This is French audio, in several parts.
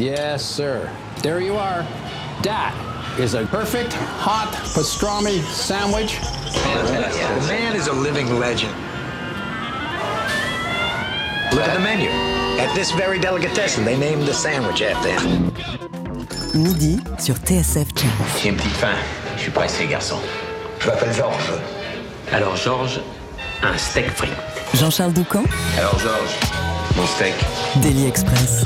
Yes, sir. There you are. That is a perfect hot pastrami sandwich. The man is a living legend. Look at the menu. At this very delicatessen, they named the sandwich after him. Midi sur TSF Jazz. J'ai une petite faim. Je suis pressé, garçon. Je m'appelle Georges. Alors, Georges, un steak frit. Jean-Charles Doucan, Alors, Georges, mon steak. Daily Express.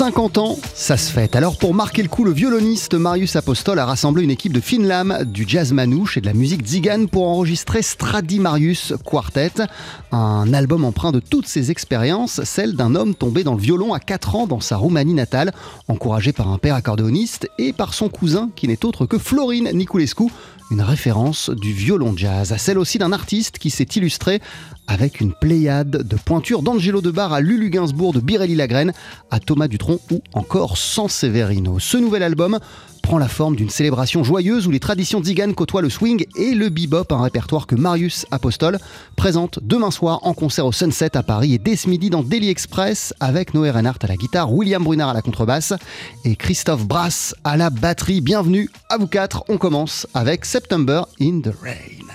50 ans, ça se fête. Alors pour marquer le coup, le violoniste Marius Apostol a rassemblé une équipe de fines lames, du jazz manouche et de la musique zigane pour enregistrer Stradimarius Quartet, un album empreint de toutes ses expériences, celle d'un homme tombé dans le violon à 4 ans dans sa Roumanie natale, encouragé par un père accordéoniste et par son cousin qui n'est autre que Florine Niculescu, une référence du violon jazz, celle aussi d'un artiste qui s'est illustré avec une pléiade de pointures d'Angelo Debar à Lulu Gainsbourg, de Birelli Lagrène à Thomas Dutronc ou encore Sanseverino. Ce nouvel album prend la forme d'une célébration joyeuse où les traditions ziganes côtoient le swing et le bebop, un répertoire que Marius Apostol présente demain soir en concert au Sunset à Paris et dès ce midi dans Daily Express avec Noé Reinhardt à la guitare, William Brunard à la contrebasse et Christophe Brass à la batterie. Bienvenue à vous quatre. On commence avec September in the Rain.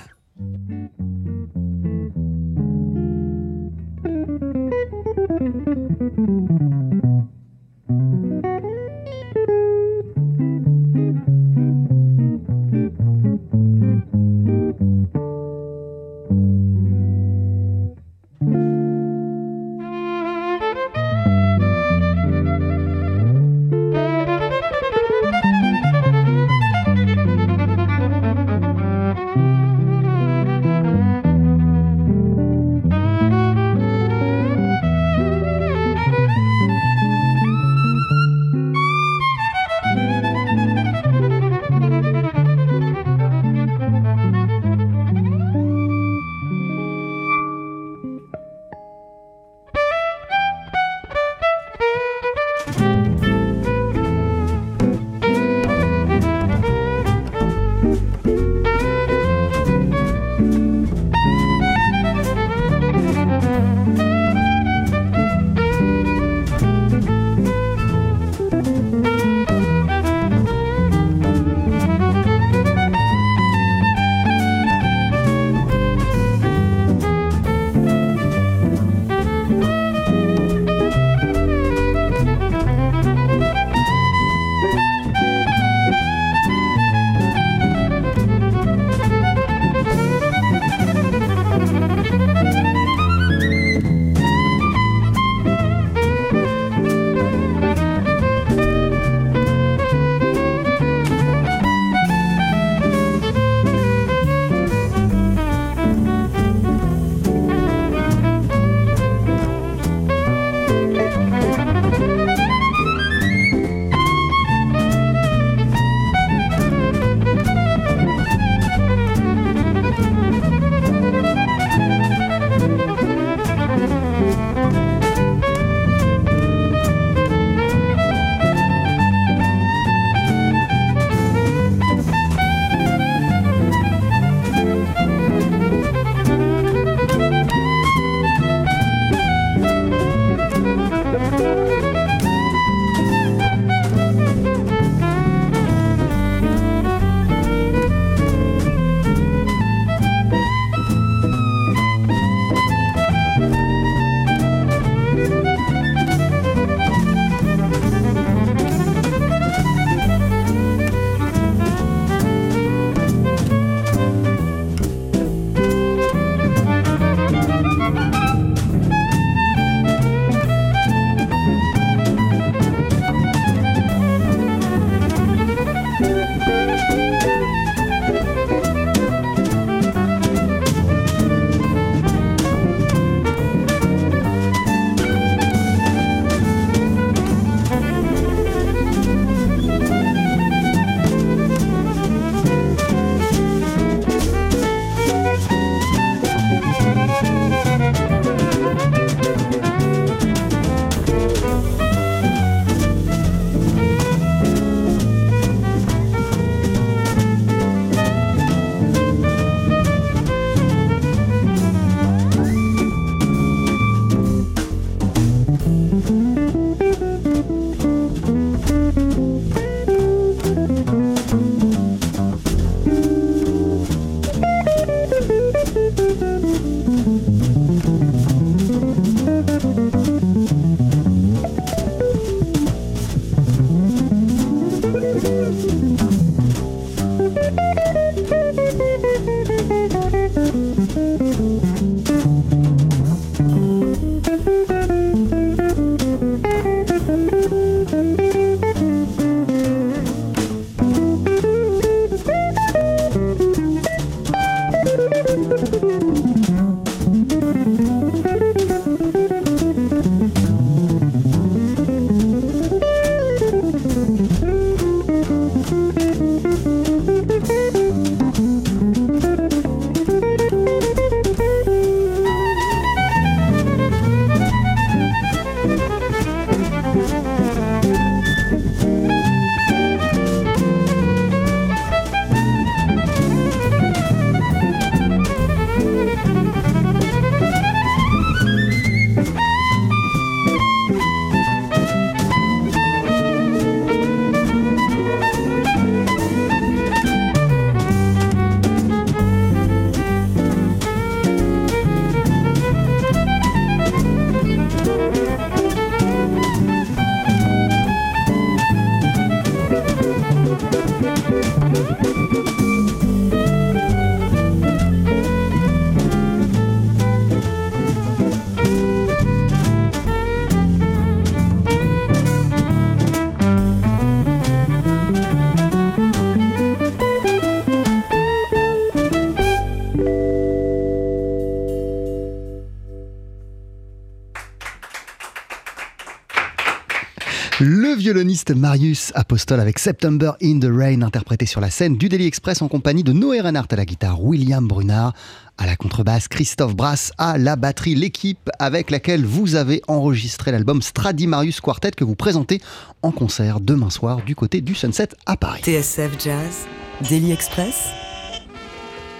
Violoniste Marius Apostol avec September in the Rain interprété sur la scène du Daily Express en compagnie de Noé Reinhardt à la guitare, William Brunard à la contrebasse, Christophe Brass à la batterie, l'équipe avec laquelle vous avez enregistré l'album Stradimarius Quartet que vous présentez en concert demain soir du côté du Sunset à Paris. TSF Jazz, Daily Express,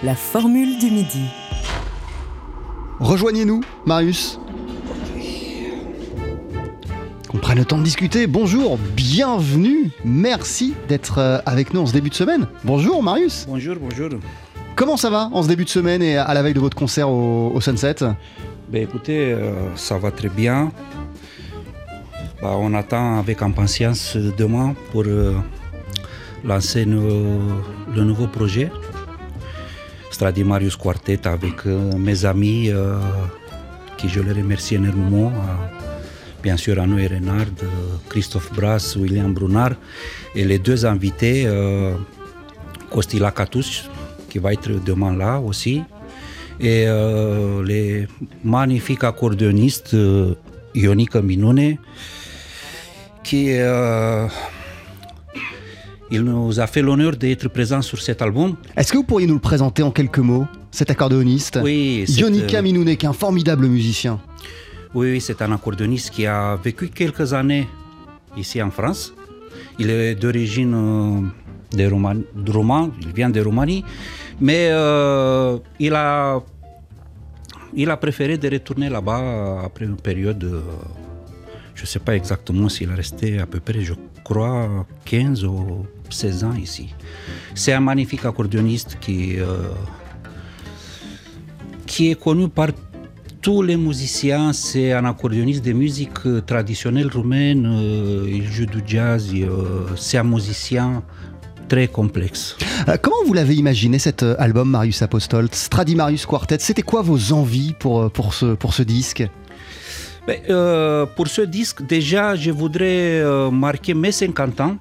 la formule du midi. Rejoignez-nous, Marius. Qu'on prenne le temps de discuter. Bonjour, bienvenue. Merci d'être euh, avec nous en ce début de semaine. Bonjour, Marius. Bonjour, bonjour. Comment ça va en ce début de semaine et à la veille de votre concert au, au Sunset? Ben écoutez, euh, ça va très bien. Bah, on attend avec impatience demain pour euh, lancer nos- le nouveau projet. Stradimarius Quartet avec euh, mes amis qui je les remercie énormément. Bien sûr Anoé Renard, euh, Christophe Brass, William Brunard et les deux invités, euh, Costi qui va être demain là aussi, et euh, les magnifiques accordéonistes euh, Ionica Minune, qui euh, il nous a fait l'honneur d'être présent sur cet album. Est-ce que vous pourriez nous le présenter en quelques mots, cet accordéoniste? Oui, Yonika euh, Minouné, qui est un formidable musicien. Oui, c'est un accordéoniste qui a vécu quelques années ici en France. Il est d'origine euh, de, de Roman, il vient de Roumanie, mais euh, il, a, il a préféré de retourner là-bas après une période, euh, je ne sais pas exactement s'il est resté à peu près, je crois, 15 ou 16 ans ici. C'est un magnifique accordéoniste qui, qui est connu par tous les musiciens, c'est un accordéoniste de musique euh, traditionnelle roumaine, euh, il joue du jazz, euh, c'est un musicien très complexe. Comment vous l'avez imaginé cet album Marius Apostol, Stradimarius Quartet? C'était quoi vos envies pour, pour, ce, pour ce disque? Ben, euh, pour ce disque, déjà, je voudrais marquer mes 50 ans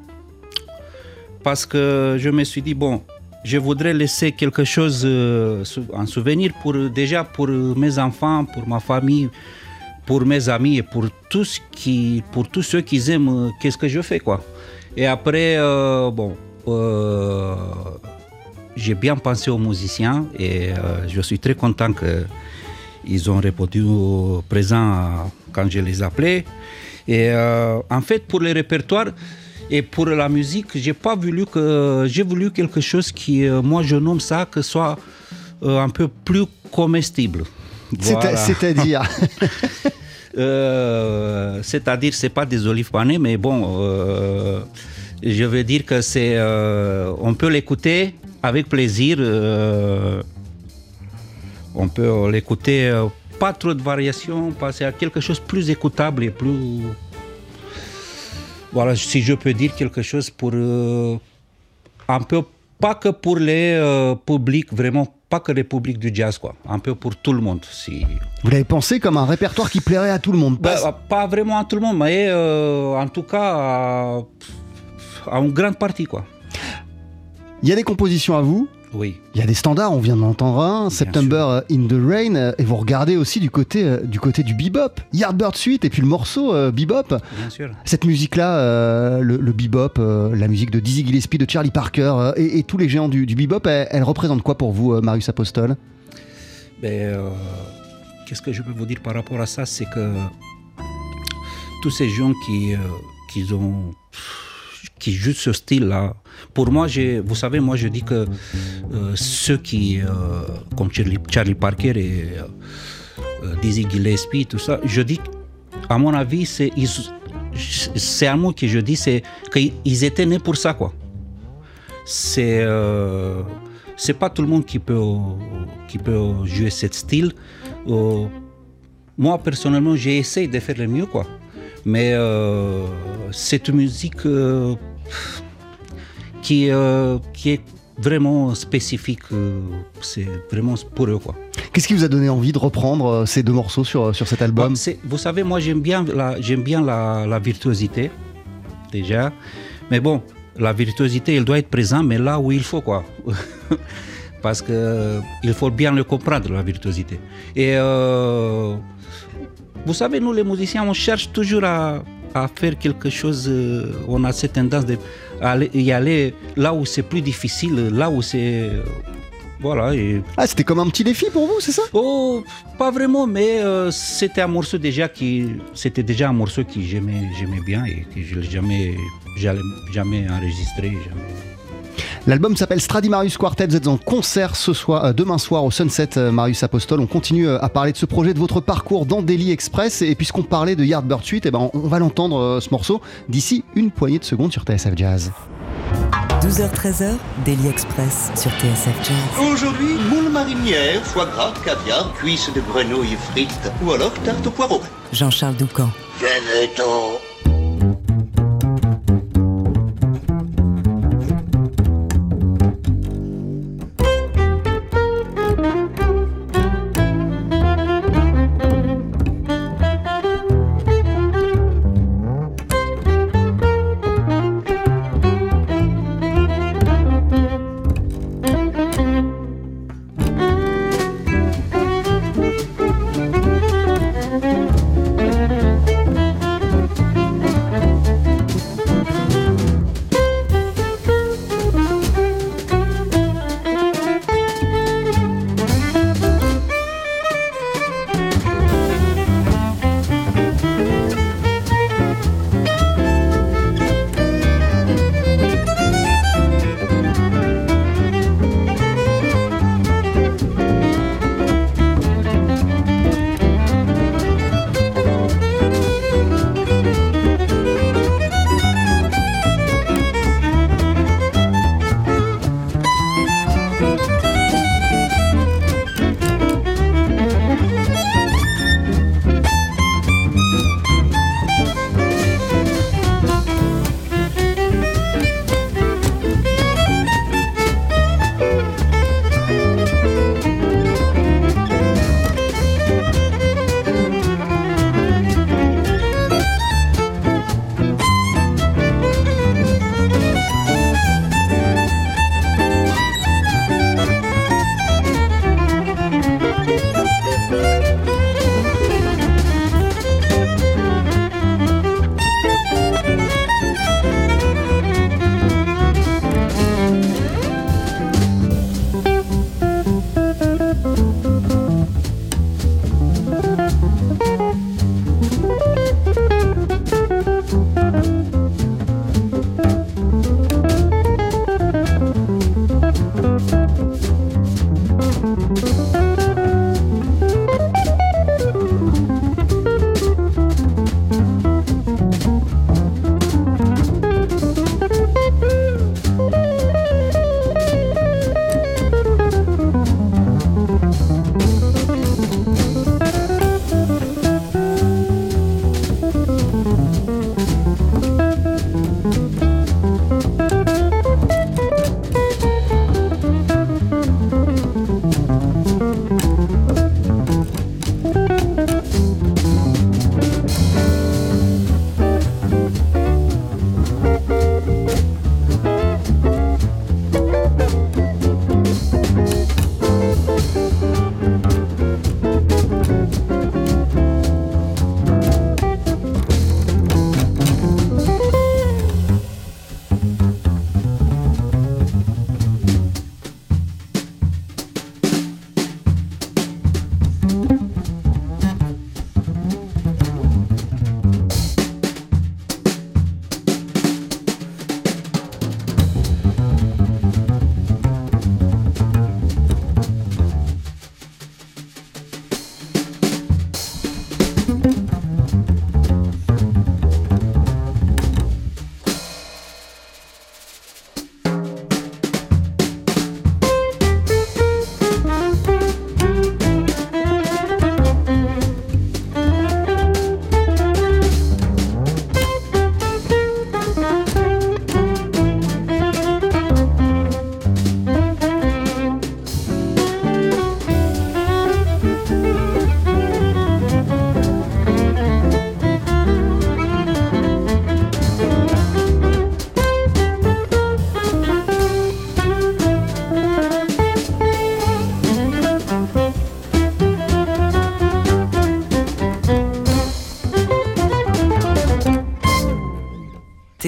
parce que je me suis dit, bon, je voudrais laisser quelque chose euh, en souvenir pour, déjà pour mes enfants, pour ma famille, pour mes amis et pour tous, qui, pour tous ceux qui aiment euh, qu'est-ce que je fais. Quoi. Et après, euh, bon, euh, j'ai bien pensé aux musiciens et je suis très content que ils ont répondu présent quand je les appelais. Et en fait, pour le répertoire et pour la musique, j'ai pas voulu que j'ai voulu quelque chose qui, euh, moi, je nomme ça que soit euh, un peu plus comestible. Voilà. C'est-à-dire Euh, C'est-à-dire, c'est pas des olives panées, mais bon, euh, je veux dire que c'est, euh, on peut l'écouter avec plaisir. on peut l'écouter, pas trop de variations, passer à quelque chose de plus écoutable et plus. Voilà, si je peux dire quelque chose pour euh, un peu, pas que pour les euh, publics, vraiment pas que les publics du jazz, quoi, un peu pour tout le monde. Si, Vous l'avez pensé comme un répertoire qui plairait à tout le monde? bah, pas vraiment à tout le monde, mais euh, en tout cas à, à une grande partie, quoi. Il y a des compositions à vous, Oui. il y a des standards, on vient d'en entendre un, September in the Rain, euh, et vous regardez aussi du côté, euh, du côté du bebop, Yardbird Suite, et puis le morceau euh, bebop. Bien sûr. Cette musique-là, euh, le, le bebop, euh, la musique de Dizzy Gillespie, de Charlie Parker, euh, et, et tous les géants du, du bebop, elle, elle représente quoi pour vous, euh, Marius Apostol? Ben, euh, Qu'est-ce que je peux vous dire par rapport à ça? C'est que tous ces gens qui, euh, qui ont qui jouent ce style-là, pour moi, vous savez, moi je dis que euh, ceux qui, euh, comme Charlie, Parker et euh, euh, Dizzy Gillespie, tout ça, je dis, à mon avis, c'est un mot que je dis, c'est qu'ils étaient nés pour ça, quoi. C'est c'est pas tout le monde qui peut qui peut jouer ce style. Moi personnellement, j'ai essayé de faire le mieux, quoi. Mais euh, cette musique euh, qui euh, qui est vraiment spécifique, euh, c'est vraiment pour eux, quoi. Qu'est-ce qui vous a donné envie de reprendre ces deux morceaux sur, sur cet album Bon, c'est- vous savez, moi j'aime bien, la, j'aime bien la, la virtuosité, déjà. Mais bon, la virtuosité, elle doit être présente, mais là où il faut, quoi. Parce que il faut bien le comprendre, la virtuosité. Et vous savez, nous les musiciens, on cherche toujours à, à faire quelque chose, euh, on a cette tendance de aller, y aller là où c'est plus difficile, là où c'est. Voilà. Et, Ah, c'était comme un petit défi pour vous, c'est ça? Oh, pas vraiment, mais euh, c'était un morceau déjà qui. C'était déjà un morceau que j'aimais, j'aimais bien et que je jamais, jamais enregistré. Jamais. L'album s'appelle Stradimarius Quartet. Vous êtes en concert ce soir, euh, demain soir au Sunset euh, Marius Apostol. On continue euh, à parler de ce projet, de votre parcours dans Daily Express. Et puisqu'on parlait de Yardbird Suite, eh ben, on va l'entendre euh, ce morceau d'ici une poignée de secondes sur TSF Jazz. 12h-13h, Daily Express sur TSF Jazz. Aujourd'hui, moule marinière, foie gras, caviar, cuisses de grenouille frites ou alors tarte au poireau. Jean-Charles Doucan. Venez-t'en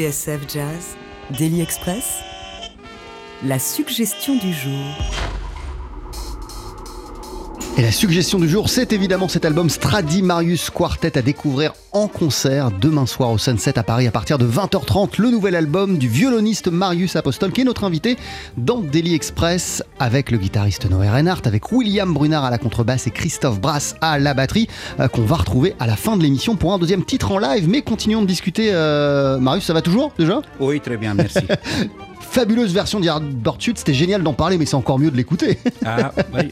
TSF Jazz, Daily Express, la suggestion du jour. Et la suggestion du jour, c'est évidemment cet album Stradimarius Quartet à découvrir en concert demain soir au Sunset à Paris à partir de 20h30. Le nouvel album du violoniste Marius Apostol qui est notre invité dans Daily Express avec le guitariste Noé Reinhardt, avec William Brunard à la contrebasse et Christophe Brass à la batterie euh, qu'on va retrouver à la fin de l'émission pour un deuxième titre en live. Mais continuons de discuter. euh, Marius, ça va toujours déjà? Oui, très bien, merci. Fabuleuse version d'Yardbird c'était génial d'en parler, mais c'est encore mieux de l'écouter. ah, oui.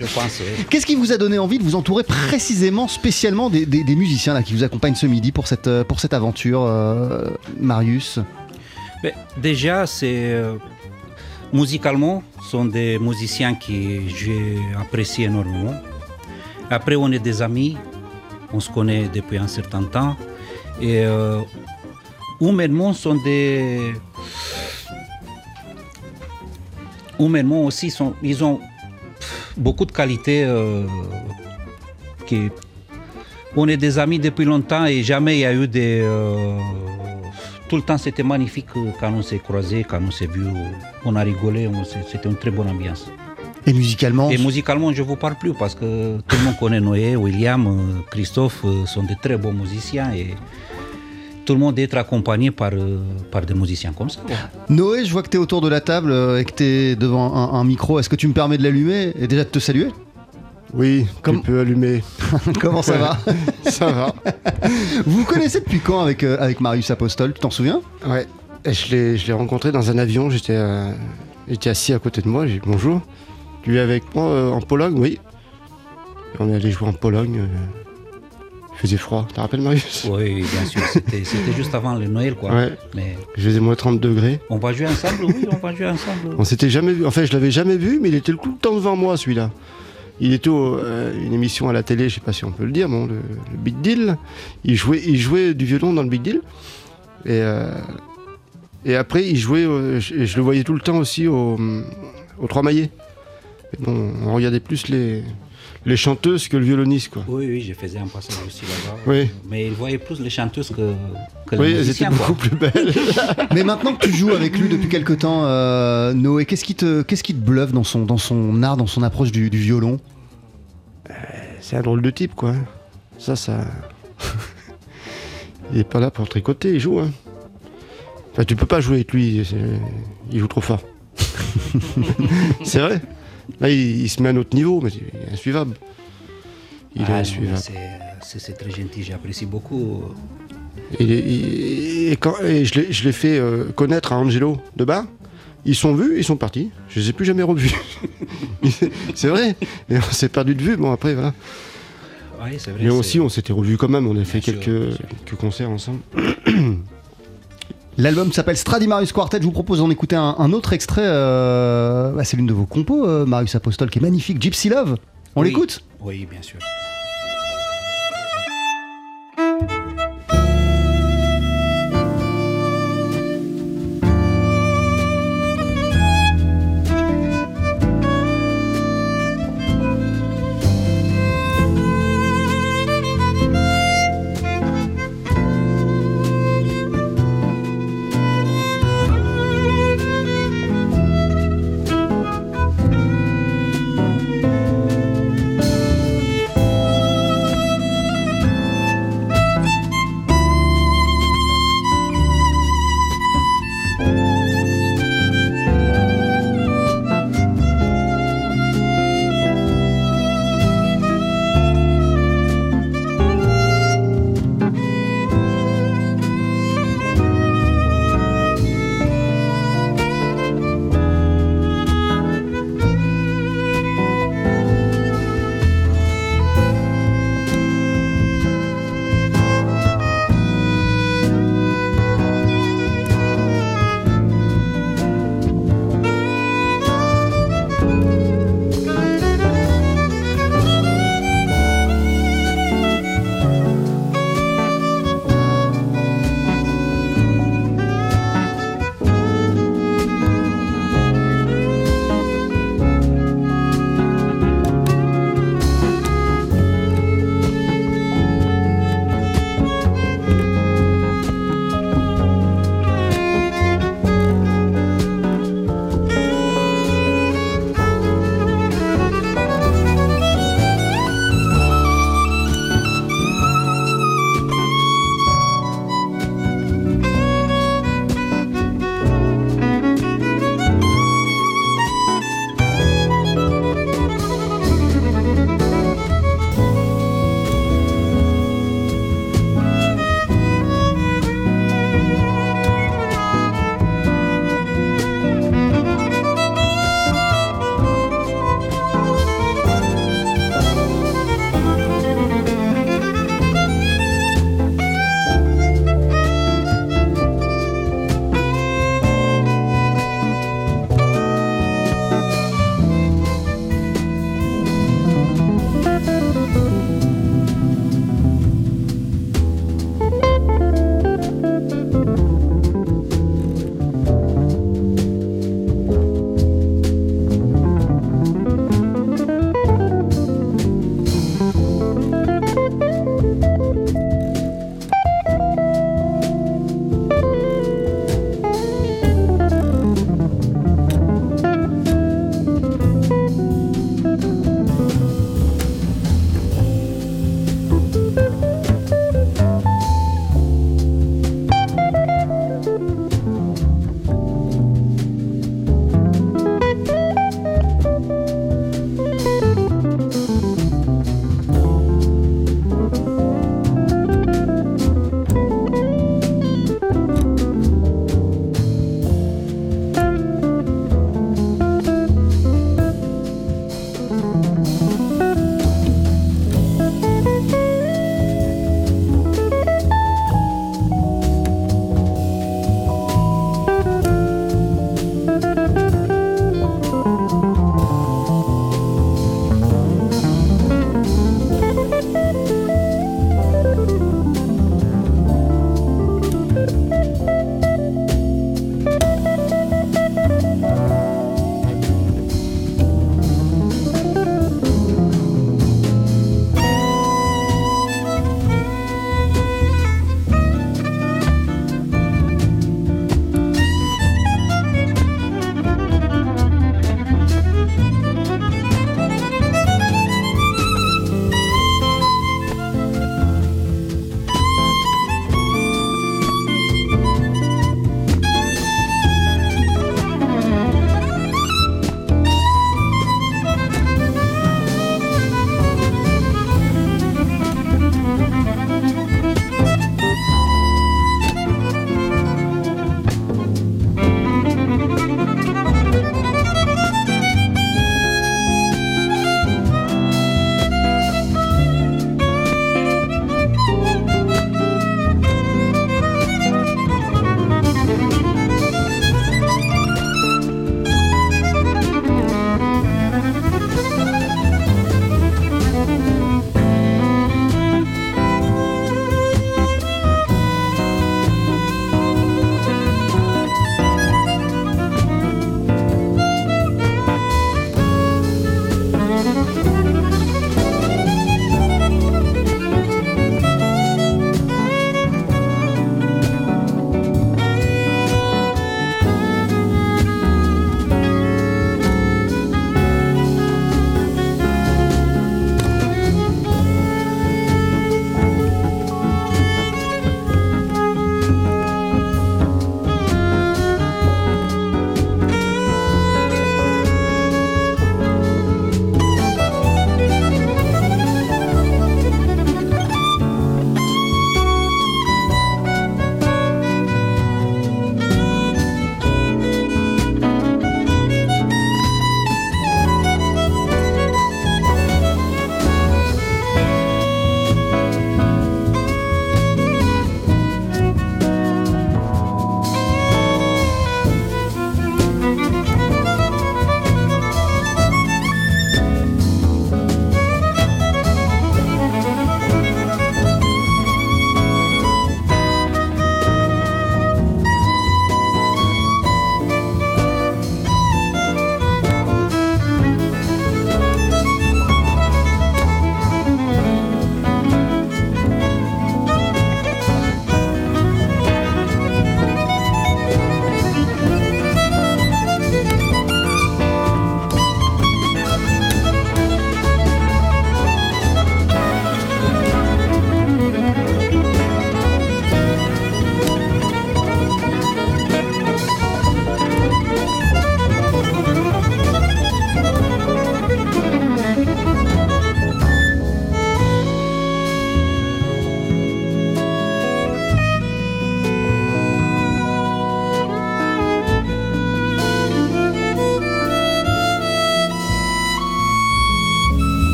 Je pense, oui. Qu'est-ce qui vous a donné envie de vous entourer précisément, spécialement des, des- des musiciens là, qui vous accompagnent ce midi pour cette, euh, pour cette aventure, euh, Marius? Mais déjà, c'est euh, musicalement, sont des musiciens que j'ai apprécié énormément. Après, on est des amis, on se connaît depuis un certain temps. Et euh, humainement, sont des. Humainement aussi, sont, ils ont beaucoup de qualités euh, qui, on est des amis depuis longtemps et jamais il y a eu des. euh, tout le temps c'était magnifique euh, quand on s'est croisés, quand on s'est vus, on a rigolé, c'était une très bonne ambiance. Et musicalement Et musicalement, je ne vous parle plus parce que tout le monde connaît Noé, William, Christophe sont de très bons musiciens et tout le monde est accompagné par, euh, par des musiciens comme ça. Noé, je vois que tu es autour de la table euh, et que tu es devant un, un micro. Est-ce que tu me permets de l'allumer et déjà de te saluer? Oui, Comme- tu peux allumer. Comment ça va? Ça va. Vous connaissez depuis quand avec, euh, avec Marius Apostol? Tu t'en souviens? Ouais. Et je l'ai, je l'ai rencontré dans un avion. J'étais, euh, il était assis à côté de moi. J'ai dit bonjour. Lui avec moi euh, en Pologne, oui. Et on est allé jouer en Pologne. Faisait froid. Tu te rappelles, Marius? Oui, bien sûr, c'était juste avant le Noël quoi. Ouais. Mais Il faisait moins 30 degrés. on va jouer ensemble, oui, on va jouer ensemble. On s'était jamais vu. En fait, je l'avais jamais vu, mais il était tout le temps devant moi, celui-là. Il était au, euh, une émission à la télé, je sais pas si on peut le dire, bon, le, le Big Deal. Il jouait, il jouait du violon dans le Big Deal. Et, euh, et après, il jouait, euh, je, je le voyais tout le temps aussi au, au Trois Maillets. Bon, on regardait plus les, les chanteuses que le violoniste, quoi. Oui, oui, je faisais un passage aussi là-bas. Oui. Mais il voyait plus les chanteuses que, que Oui, les elles étaient beaucoup plus belles. Mais maintenant que tu joues avec lui depuis quelque temps, euh, Noé, qu'est-ce qui te, qu'est-ce qui te bluffe dans son, dans son art, dans son approche du, du violon? C'est un drôle de type, quoi. Ça, ça. il est pas là pour tricoter, il joue. Hein. Enfin, tu peux pas jouer avec lui, c'est- il joue trop fort. c'est vrai? Là, il, il se met à un autre niveau, mais il est insuivable. Il Ah, est insuivable. c'est- très gentil, j'apprécie beaucoup. Il est- il- et quand, et je l'ai- fait euh, connaître à Angelo de bas. Ils sont vus, ils sont partis. Je les ai plus jamais revus. c'est vrai. Et on s'est perdu de vue. Bon, après, voilà. Oui, c'est vrai. Mais aussi, on s'était revus quand même. On a fait sûr, quelques concerts ensemble. L'album s'appelle Stradimarius Quartet. Je vous propose d'en écouter un, un autre extrait. euh, bah, c'est l'une de vos compos, euh, Marius Apostol, qui est magnifique. Gypsy Love. On Oui. l'écoute? Oui, bien sûr.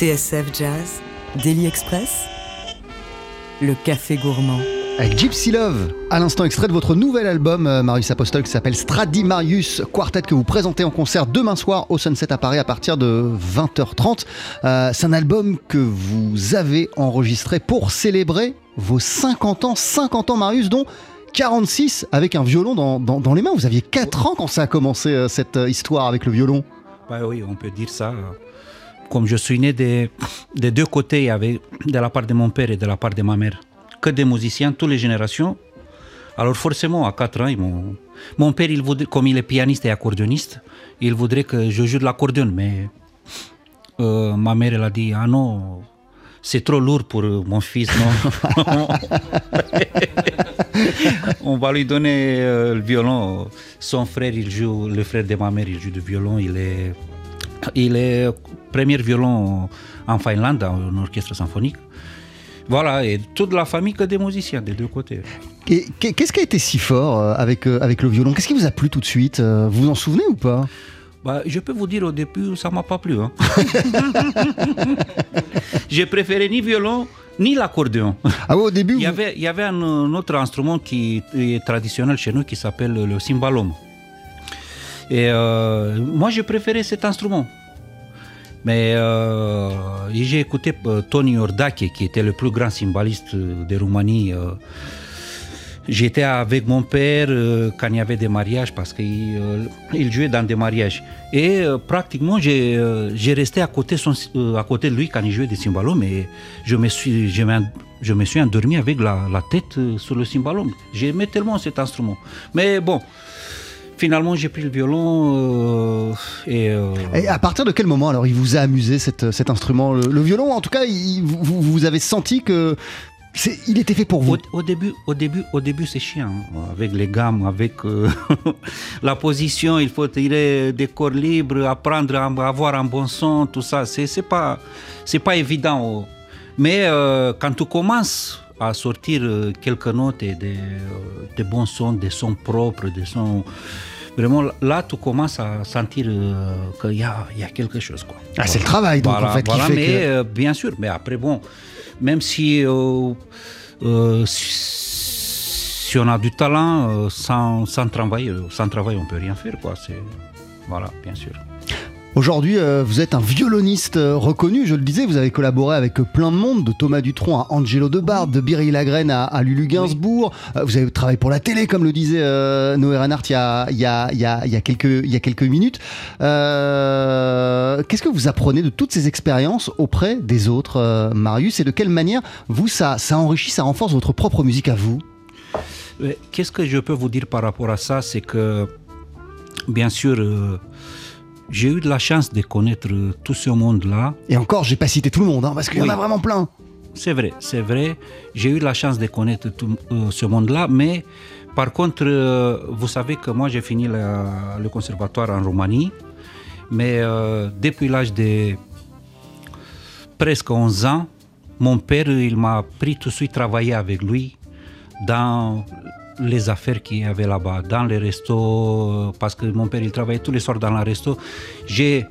TSF Jazz, Daily Express, le café gourmand. Avec Gypsy Love, à l'instant extrait de votre nouvel album, euh, Marius Apostol, qui s'appelle Stradimarius Quartet, que vous présentez en concert demain soir au Sunset à Paris à partir de 20h30. Euh, c'est un album que vous avez enregistré pour célébrer vos 50 ans, 50 ans Marius, dont 46 avec un violon dans, dans- dans les mains. Vous aviez 4 ans quand ça a commencé euh, cette histoire avec le violon. Bah oui, on peut dire ça. Comme je suis né des, des deux côtés, il y avait de la part de mon père et de la part de ma mère, que des musiciens, toutes les générations. Alors forcément, à 4 ans, ils m'ont- mon père, il voudrait, comme il est pianiste et accordéoniste, il voudrait que je joue de l'accordéon, mais euh, ma mère, elle a dit, ah non, c'est trop lourd pour euh, mon fils, non. On va lui donner euh, le violon. Son frère, il joue, le frère de ma mère, il joue du violon. Il est, il est premier violon en Finlande, en orchestre symphonique. Voilà, et toute la famille que des musiciens des deux côtés. Et qu'est-ce qui a été si fort euh, avec, euh, avec le violon? Qu'est-ce qui vous a plu tout de suite Euh, Vous vous en souvenez ou pas? Bah, je peux vous dire au début, ça m'a pas plu. hein. J'ai préféré ni violon ni l'accordéon. Ah ouais, au début, Il y vous- avait, il y avait un, un autre instrument qui est traditionnel chez nous qui s'appelle le cymbalum. Et euh, moi, j'ai préféré cet instrument. Mais euh, j'ai écouté euh, Tony Ordake, qui était le plus grand cymbaliste de Roumanie. euh. J'étais avec mon père euh, quand il y avait des mariages parce qu'il euh, il jouait dans des mariages. Et euh, pratiquement, j'ai euh, resté à côté, euh, à côté de lui quand il jouait des cymbalums. Mais je me suis, je je me suis endormi avec la, tête euh, sur le cymbalum. J'aimais tellement cet instrument. Mais bon, finalement, j'ai pris le violon euh, et. euh, Et à partir de quel moment alors il vous a amusé cet, cet instrument le, le violon? En tout cas il- vous, vous- avez senti que il était fait pour vous? Au, au début, au début, au début, c'est chiant. hein, Avec les gammes, avec euh, la position, il faut tirer des corps libres, apprendre à avoir un bon son, tout ça. C'est, pas, c'est pas évident. oh. Mais euh, quand tu commences à sortir euh, quelques notes et des, euh, des bons sons, des sons propres, des sons. Vraiment, là, tu commences à sentir euh, qu'il y a, il y a quelque chose. Quoi. Ah, c'est le travail, donc, en fait, qui voilà, fait mais que- euh, bien sûr, mais après, bon, même si, euh, si, on a du talent, sans, sans travail, sans travail, on peut rien faire, quoi. C'est, voilà, bien sûr. Aujourd'hui, euh, vous êtes un violoniste euh, reconnu, je le disais, vous avez collaboré avec euh, plein de monde, de Thomas Dutronc à Angelo Debarde, de Birry Lagrène à, à Lulu Gainsbourg. Euh, vous avez travaillé pour la télé, comme le disait euh, Noé Reinhardt il y a, il y a- il y a- il y a quelques, il y a quelques minutes. Euh, Qu'est-ce que vous apprenez de toutes ces expériences auprès des autres, euh, Marius, et de quelle manière, vous, ça, ça enrichit, ça renforce votre propre musique à vous? Qu'est-ce que je peux vous dire par rapport à ça? C'est que, bien sûr, euh, j'ai eu de la chance de connaître tout ce monde-là. Et encore, j'ai pas cité tout le monde, hein, parce qu'il y en a vraiment plein. C'est vrai, c'est vrai. J'ai eu la chance de connaître tout euh, ce monde-là, mais par contre, euh, vous savez que moi j'ai fini la- le conservatoire en Roumanie, mais euh, depuis l'âge de presque 11 ans, mon père il m'a pris tout de suite travailler avec lui dans les affaires qu'il y avait là-bas, dans les restos, euh, parce que mon père il travaillait tous les soirs dans le resto. J'ai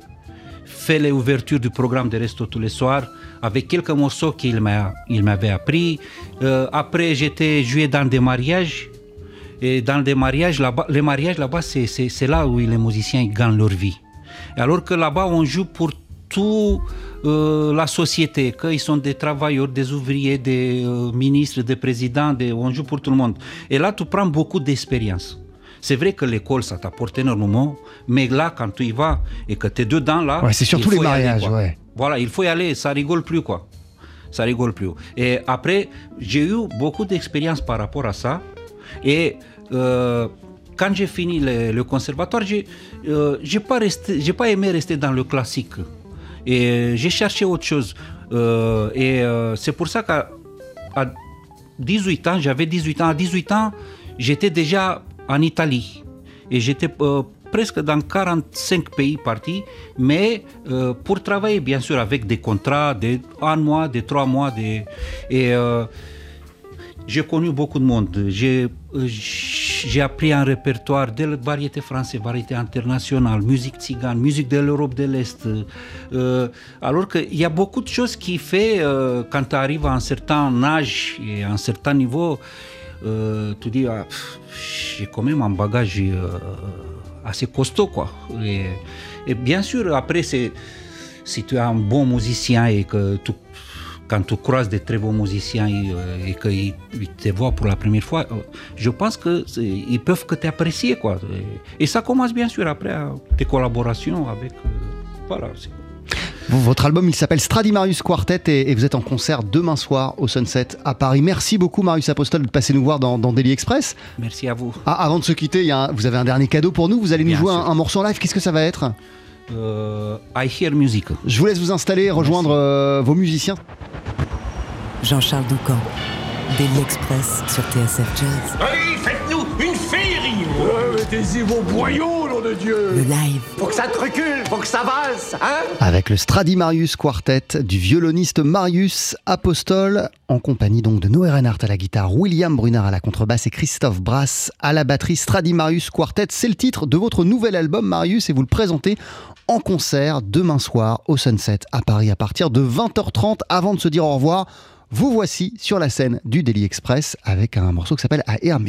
fait les ouvertures du programme de resto tous les soirs avec quelques morceaux qu'il m'a, il m'avait appris. Euh, après, j'étais joué dans des mariages. Et dans des mariages là-bas, les mariages là-bas, c'est, là où les musiciens gagnent leur vie. Alors que là-bas, on joue pour toute la société, qu'ils sont des travailleurs, des ouvriers, des euh, ministres, des présidents, des- on joue pour tout le monde. Et là, tu prends beaucoup d'expérience. C'est vrai que l'école, ça t'apporte énormément, mais là, quand tu y vas et que tu es dedans, là. Ouais, c'est surtout les aller, mariages, ouais. Voilà, il faut y aller, ça rigole plus, quoi. Ça rigole plus. Et après, j'ai eu beaucoup d'expérience par rapport à ça. Et euh, quand j'ai fini le, le conservatoire, j'ai euh, j'ai pas, resté- pas aimé rester dans le classique. Et euh, j'ai cherché autre chose. Euh, et euh, c'est pour ça qu'à à 18 ans, j'avais 18 ans. À 18 ans, j'étais déjà en Italie. Et j'étais presque dans 45 pays partis, mais pour travailler, bien sûr, avec des contrats de un mois, de trois mois. De, et j'ai connu beaucoup de monde. J'ai euh, appris un répertoire de variété française, variété internationale, musique tzigane, musique de l'Europe de l'Est. Euh, alors qu'il y a beaucoup de choses qui fait euh, quand tu arrives à un certain âge et à un certain niveau, euh, tu dis, ah, j'ai quand même un bagage euh, assez costaud. Quoi. Et, bien sûr, après, si tu es un bon musicien et que tu quand tu croises des très bons musiciens et, euh, et qu'ils ils te voient pour la première fois, euh, je pense qu'ils peuvent que t'apprécier. Quoi. Et, et ça commence bien sûr après à tes collaborations avec... euh, voilà, c'est- Votre album, il s'appelle Stradimarius Quartet et, et vous êtes en concert demain soir au Sunset à Paris. Merci beaucoup, Marius Apostol, de passer nous voir dans, dans Daily Express. Merci à vous. Ah, avant de se quitter, il y a un- vous avez un dernier cadeau pour nous. Vous allez nous Bien jouer un, morceau en live. Qu'est-ce que ça va être? Euh, I Hear Music. Je vous laisse vous installer, rejoindre euh, vos musiciens. Jean-Charles Doucan, Daily Express sur TSF Jazz. Allez, Mettez-y vos boyaux, nom de Dieu Le live, Faut que ça te recule, faut que ça valse, hein Avec le Stradimarius Quartet du violoniste Marius Apostol, en compagnie donc de Noé Reinhardt à la guitare, William Brunard à la contrebasse et Christophe Brass à la batterie. Stradimarius Quartet, c'est le titre de votre nouvel album Marius et vous le présentez en concert demain soir au Sunset à Paris à partir de 20h30. Avant de se dire au revoir, vous voici sur la scène du Daily Express avec un morceau qui s'appelle I Hear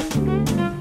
Music. Le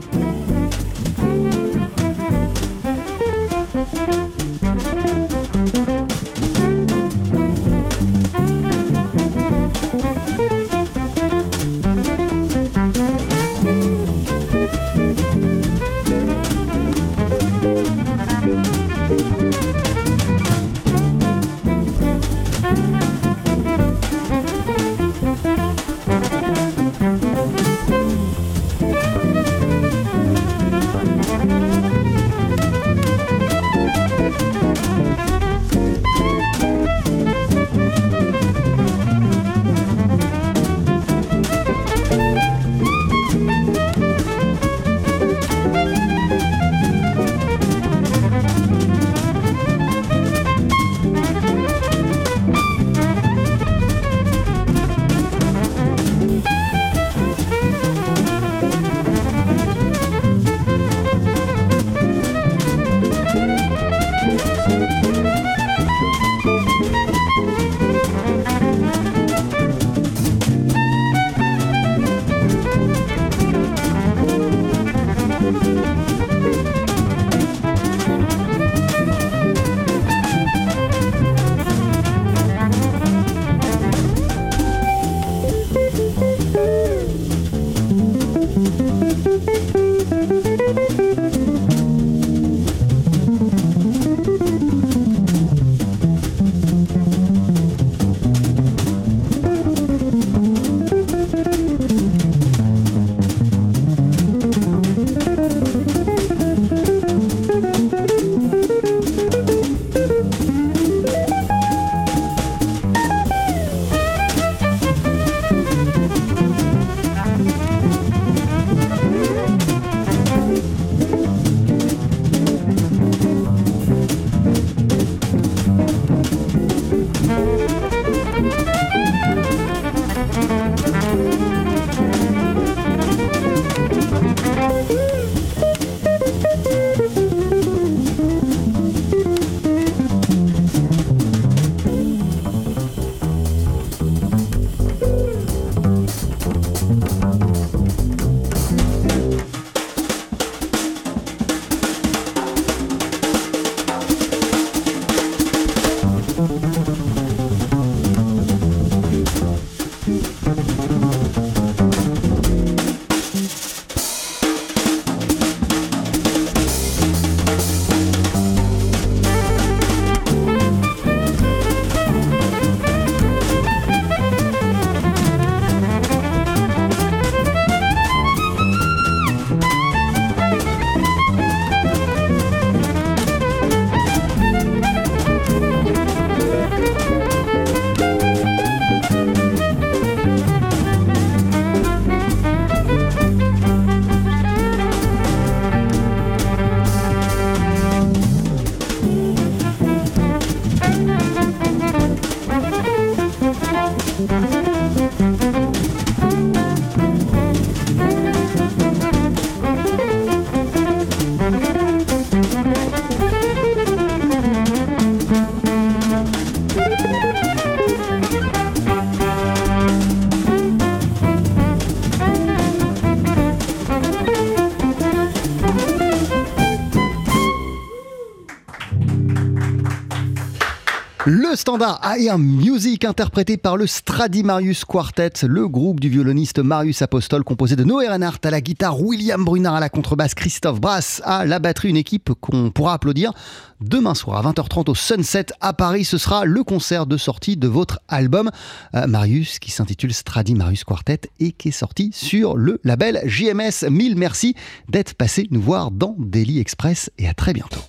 standard I Music interprété par le Stradimarius Quartet, le groupe du violoniste Marius Apostol composé de Noé Reinhardt à la guitare, William Brunard à la contrebasse, Christophe Brass à la batterie, une équipe qu'on pourra applaudir demain soir à 20h30 au Sunset à Paris. Ce sera le concert de sortie de votre album euh, Marius qui s'intitule Stradimarius Quartet et qui est sorti sur le label JMS. Mille merci d'être passé nous voir dans Daily Express et à très bientôt.